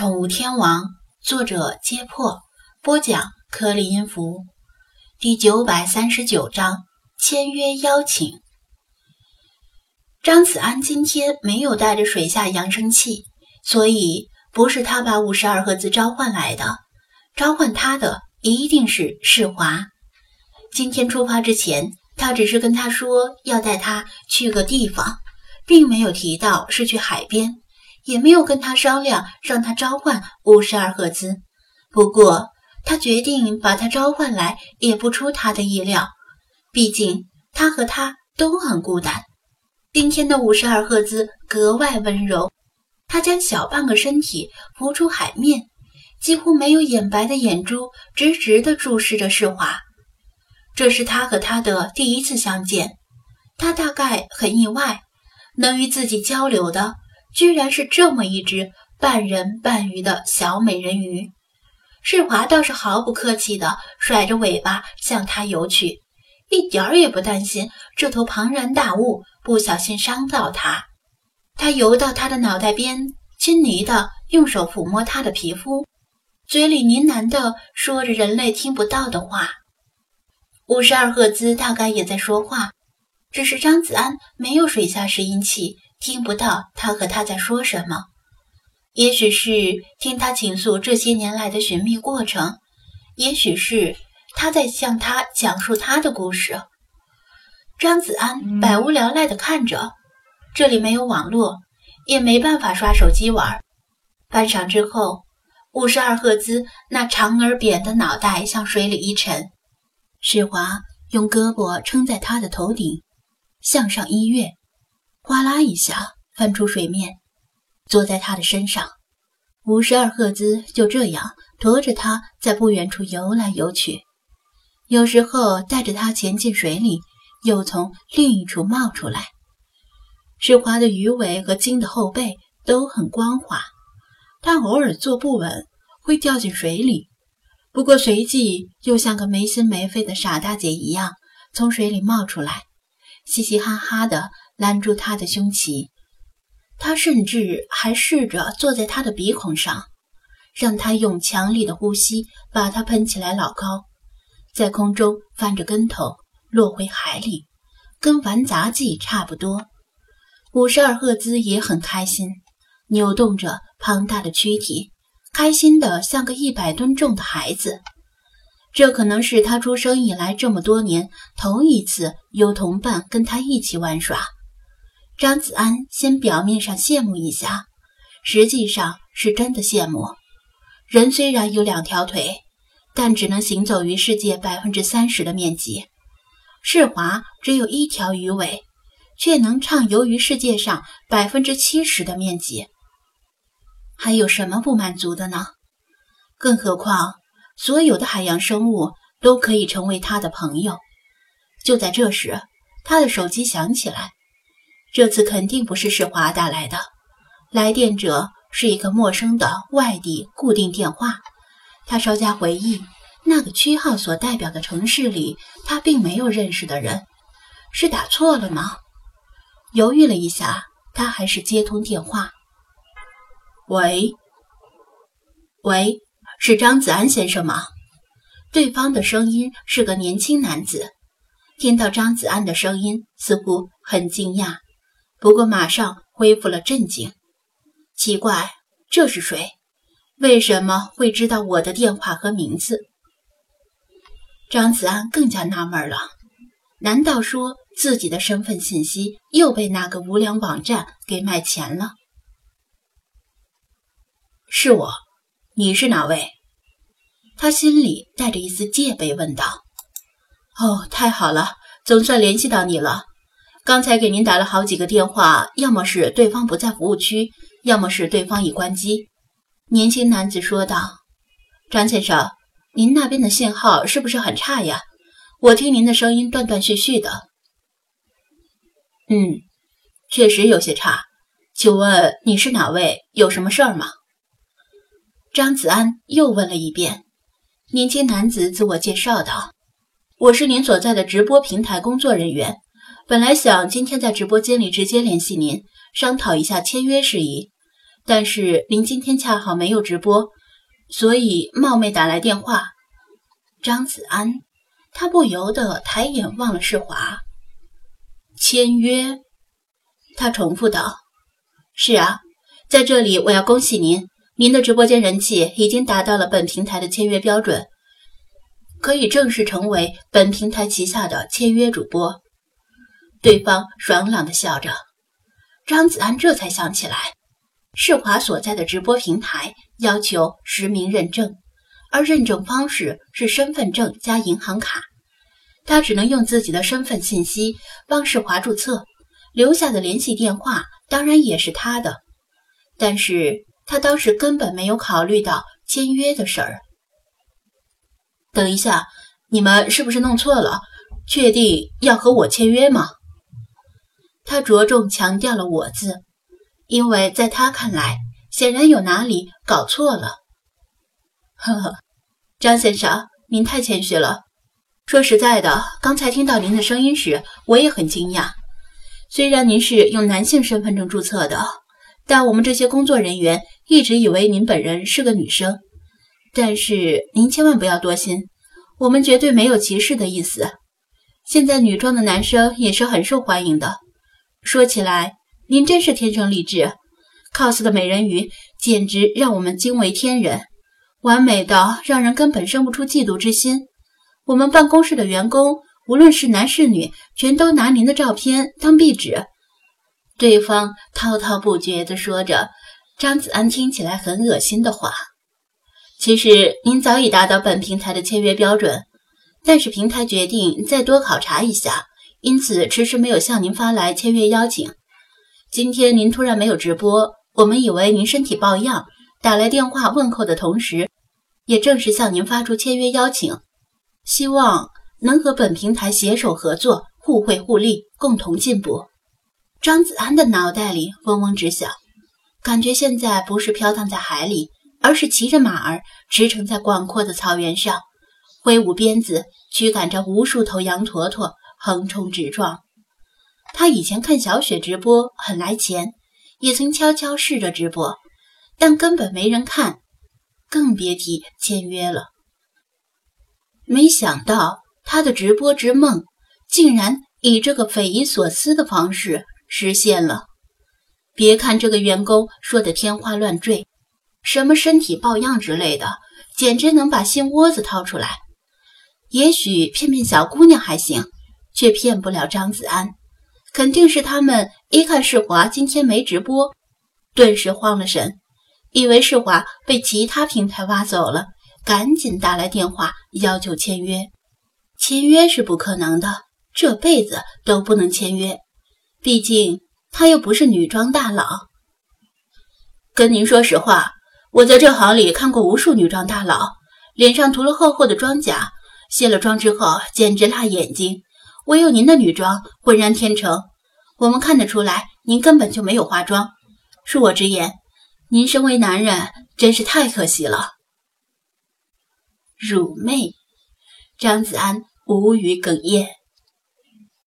宠物天王》，作者：揭破，播讲：颗粒音符，第九百三十九章签约邀请。张子安今天没有带着水下扬声器，所以不是他把五十二赫兹召唤来的，召唤他的一定是世华。今天出发之前，他只是跟他说要带他去个地方，并没有提到是去海边。也没有跟他商量，让他召唤五十二赫兹。不过，他决定把他召唤来，也不出他的意料。毕竟，他和他都很孤单。今天的五十二赫兹格外温柔，他将小半个身体浮出海面，几乎没有眼白的眼珠直直地注视着世华。这是他和他的第一次相见，他大概很意外，能与自己交流的。居然是这么一只半人半鱼的小美人鱼，世华倒是毫不客气地甩着尾巴向它游去，一点儿也不担心这头庞然大物不小心伤到它。他游到它的脑袋边，亲昵地用手抚摸它的皮肤，嘴里呢喃地说着人类听不到的话。五十二赫兹大概也在说话，只是张子安没有水下拾音器。听不到他和他在说什么，也许是听他倾诉这些年来的寻觅过程，也许是他在向他讲述他的故事。张子安百无聊赖地看着，这里没有网络，也没办法刷手机玩。半晌之后，五十二赫兹那长而扁的脑袋向水里一沉，世华用胳膊撑在他的头顶，向上一跃。哗啦一下翻出水面，坐在他的身上。五十二赫兹就这样驮着他在不远处游来游去，有时候带着他潜进水里，又从另一处冒出来。世华的鱼尾和鲸的后背都很光滑，他偶尔坐不稳会掉进水里，不过随即又像个没心没肺的傻大姐一样从水里冒出来，嘻嘻哈哈的。拦住他的胸鳍，他甚至还试着坐在他的鼻孔上，让他用强力的呼吸把他喷起来老高，在空中翻着跟头落回海里，跟玩杂技差不多。五十二赫兹也很开心，扭动着庞大的躯体，开心的像个一百吨重的孩子。这可能是他出生以来这么多年头一次有同伴跟他一起玩耍。张子安先表面上羡慕一下，实际上是真的羡慕。人虽然有两条腿，但只能行走于世界百分之三十的面积；世华只有一条鱼尾，却能畅游于世界上百分之七十的面积。还有什么不满足的呢？更何况，所有的海洋生物都可以成为他的朋友。就在这时，他的手机响起来。这次肯定不是世华打来的，来电者是一个陌生的外地固定电话。他稍加回忆，那个区号所代表的城市里，他并没有认识的人，是打错了吗？犹豫了一下，他还是接通电话。喂，喂，是张子安先生吗？对方的声音是个年轻男子，听到张子安的声音，似乎很惊讶。不过马上恢复了镇静。奇怪，这是谁？为什么会知道我的电话和名字？张子安更加纳闷了。难道说自己的身份信息又被那个无良网站给卖钱了？是我，你是哪位？他心里带着一丝戒备问道。哦，太好了，总算联系到你了。刚才给您打了好几个电话，要么是对方不在服务区，要么是对方已关机。年轻男子说道：“张先生，您那边的信号是不是很差呀？我听您的声音断断续续的。”“嗯，确实有些差。请问你是哪位？有什么事儿吗？”张子安又问了一遍。年轻男子自我介绍道：“我是您所在的直播平台工作人员。”本来想今天在直播间里直接联系您，商讨一下签约事宜，但是您今天恰好没有直播，所以冒昧打来电话。张子安，他不由得抬眼望了世华。签约，他重复道：“是啊，在这里我要恭喜您，您的直播间人气已经达到了本平台的签约标准，可以正式成为本平台旗下的签约主播。”对方爽朗地笑着。张子安这才想起来，世华所在的直播平台要求实名认证，而认证方式是身份证加银行卡。他只能用自己的身份信息帮世华注册，留下的联系电话当然也是他的。但是他当时根本没有考虑到签约的事儿。等一下，你们是不是弄错了？确定要和我签约吗？他着重强调了“我”字，因为在他看来，显然有哪里搞错了。呵呵，张先生，您太谦虚了。说实在的，刚才听到您的声音时，我也很惊讶。虽然您是用男性身份证注册的，但我们这些工作人员一直以为您本人是个女生。但是您千万不要多心，我们绝对没有歧视的意思。现在女装的男生也是很受欢迎的。说起来，您真是天生丽质，cos 的美人鱼简直让我们惊为天人，完美到让人根本生不出嫉妒之心。我们办公室的员工，无论是男是女，全都拿您的照片当壁纸。对方滔滔不绝地说着张子安听起来很恶心的话。其实您早已达到本平台的签约标准，但是平台决定再多考察一下。因此，迟迟没有向您发来签约邀请。今天您突然没有直播，我们以为您身体抱恙，打来电话问候的同时，也正式向您发出签约邀请，希望能和本平台携手合作，互惠互利，共同进步。张子安的脑袋里嗡嗡直响，感觉现在不是飘荡在海里，而是骑着马儿驰骋在广阔的草原上，挥舞鞭子驱赶着无数头羊驼驼。横冲直撞。他以前看小雪直播很来钱，也曾悄悄试着直播，但根本没人看，更别提签约了。没想到他的直播之梦，竟然以这个匪夷所思的方式实现了。别看这个员工说的天花乱坠，什么身体抱恙之类的，简直能把心窝子掏出来。也许骗骗小姑娘还行。却骗不了张子安，肯定是他们一看世华今天没直播，顿时慌了神，以为世华被其他平台挖走了，赶紧打来电话要求签约。签约是不可能的，这辈子都不能签约，毕竟他又不是女装大佬。跟您说实话，我在这行里看过无数女装大佬，脸上涂了厚厚的装甲，卸了妆之后简直辣眼睛。唯有您的女装浑然天成，我们看得出来，您根本就没有化妆。恕我直言，您身为男人，真是太可惜了。辱媚，张子安无语哽咽。